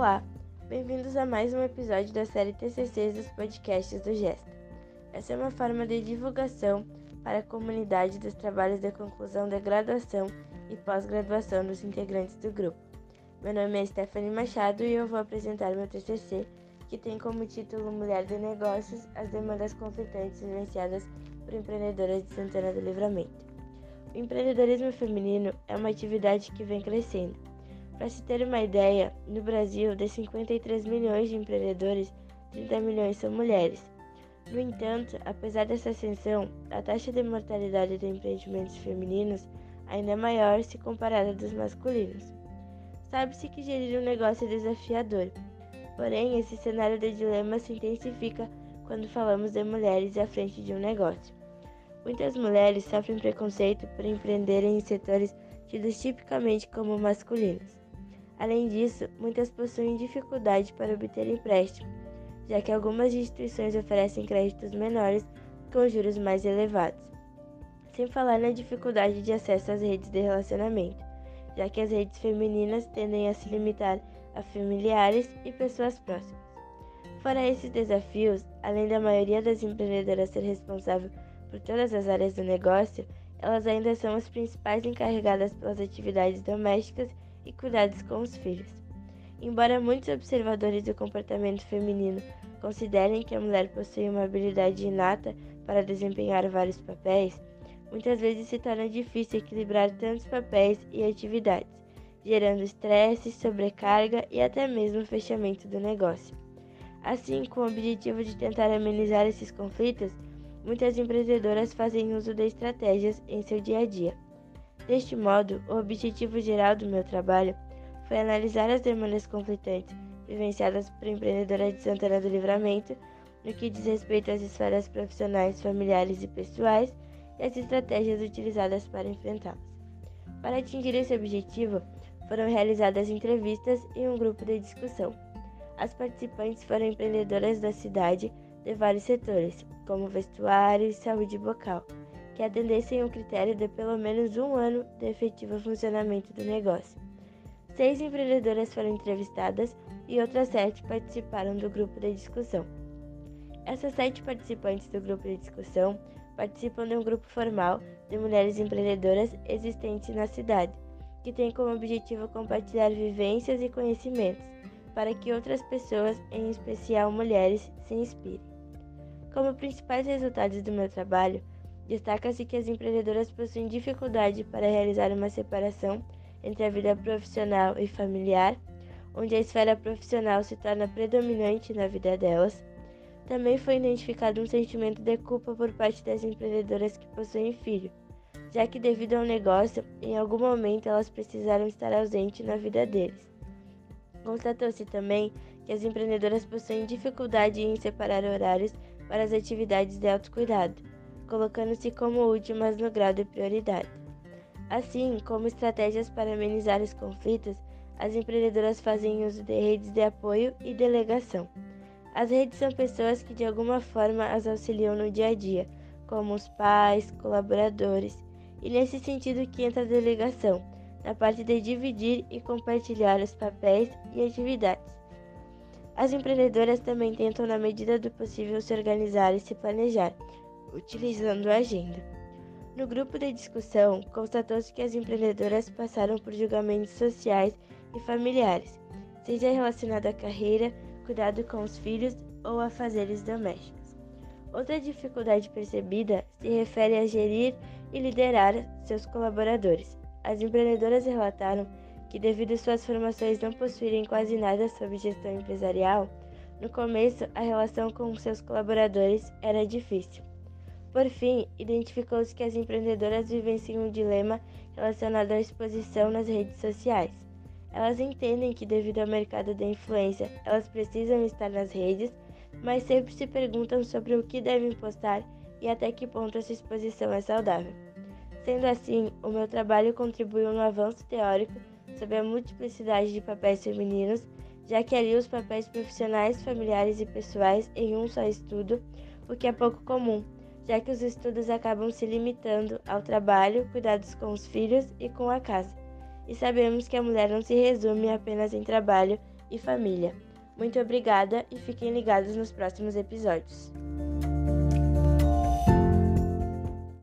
Olá, bem-vindos a mais um episódio da série TCCs dos podcasts do Gesta. Essa é uma forma de divulgação para a comunidade dos trabalhos de conclusão da graduação e pós-graduação dos integrantes do grupo. Meu nome é Stephanie Machado e eu vou apresentar meu TCC, que tem como título Mulher de Negócios: As demandas conflitantes vivenciadas por empreendedoras de Santana do Livramento. O empreendedorismo feminino é uma atividade que vem crescendo. Para se ter uma ideia, no Brasil, de 53 milhões de empreendedores, 30 milhões são mulheres. No entanto, apesar dessa ascensão, a taxa de mortalidade de empreendimentos femininos ainda é maior se comparada dos masculinos. Sabe-se que gerir um negócio é desafiador, porém, esse cenário de dilema se intensifica quando falamos de mulheres à frente de um negócio. Muitas mulheres sofrem preconceito por empreenderem em setores tidos tipicamente como masculinos. Além disso, muitas possuem dificuldade para obter empréstimo, já que algumas instituições oferecem créditos menores com juros mais elevados. Sem falar na dificuldade de acesso às redes de relacionamento, já que as redes femininas tendem a se limitar a familiares e pessoas próximas. Fora esses desafios, além da maioria das empreendedoras ser responsável por todas as áreas do negócio, elas ainda são as principais encarregadas pelas atividades domésticas e cuidados com os filhos. Embora muitos observadores do comportamento feminino considerem que a mulher possui uma habilidade inata para desempenhar vários papéis, muitas vezes se torna difícil equilibrar tantos papéis e atividades, gerando estresse, sobrecarga e até mesmo fechamento do negócio. Assim, com o objetivo de tentar amenizar esses conflitos, Muitas empreendedoras fazem uso de estratégias em seu dia a dia. Deste modo, o objetivo geral do meu trabalho foi analisar as demandas conflitantes vivenciadas por empreendedoras de Santana do Livramento no que diz respeito às esferas profissionais, familiares e pessoais e as estratégias utilizadas para enfrentá-las. Para atingir esse objetivo, foram realizadas entrevistas e um grupo de discussão. As participantes foram empreendedoras da cidade de vários setores, como vestuário e saúde bucal, que atendessem o critério de pelo menos um ano de efetivo funcionamento do negócio. Seis empreendedoras foram entrevistadas e outras sete participaram do grupo de discussão. Essas sete participantes do grupo de discussão participam de um grupo formal de mulheres empreendedoras existentes na cidade, que tem como objetivo compartilhar vivências e conhecimentos para que outras pessoas, em especial mulheres, se inspirem. Como principais resultados do meu trabalho, destaca-se que as empreendedoras possuem dificuldade para realizar uma separação entre a vida profissional e familiar, onde a esfera profissional se torna predominante na vida delas. Também foi identificado um sentimento de culpa por parte das empreendedoras que possuem filho, já que, devido ao negócio, em algum momento elas precisaram estar ausentes na vida deles. Constatou-se também que as empreendedoras possuem dificuldade em separar horários para as atividades de autocuidado, colocando-se como últimas no grau de prioridade. Assim, como estratégias para amenizar os conflitos, as empreendedoras fazem uso de redes de apoio e delegação. As redes são pessoas que de alguma forma as auxiliam no dia a dia, como os pais, colaboradores, e nesse sentido que entra a delegação, na parte de dividir e compartilhar os papéis e atividades. As empreendedoras também tentam, na medida do possível, se organizar e se planejar, utilizando a agenda. No grupo de discussão, constatou-se que as empreendedoras passaram por julgamentos sociais e familiares, seja relacionado à carreira, cuidado com os filhos ou a fazeres domésticos. Outra dificuldade percebida se refere a gerir e liderar seus colaboradores. As empreendedoras relataram que, devido às suas formações não possuírem quase nada sobre gestão empresarial, no começo a relação com seus colaboradores era difícil. Por fim, identificou-se que as empreendedoras vivenciam um dilema relacionado à exposição nas redes sociais. Elas entendem que, devido ao mercado da influência, elas precisam estar nas redes, mas sempre se perguntam sobre o que devem postar e até que ponto essa exposição é saudável. Sendo assim, o meu trabalho contribuiu no avanço teórico sobre a multiplicidade de papéis femininos, já que ali os papéis profissionais, familiares e pessoais em um só estudo, o que é pouco comum, já que os estudos acabam se limitando ao trabalho, cuidados com os filhos e com a casa. E sabemos que a mulher não se resume apenas em trabalho, e família. Muito obrigada e fiquem ligados nos próximos episódios.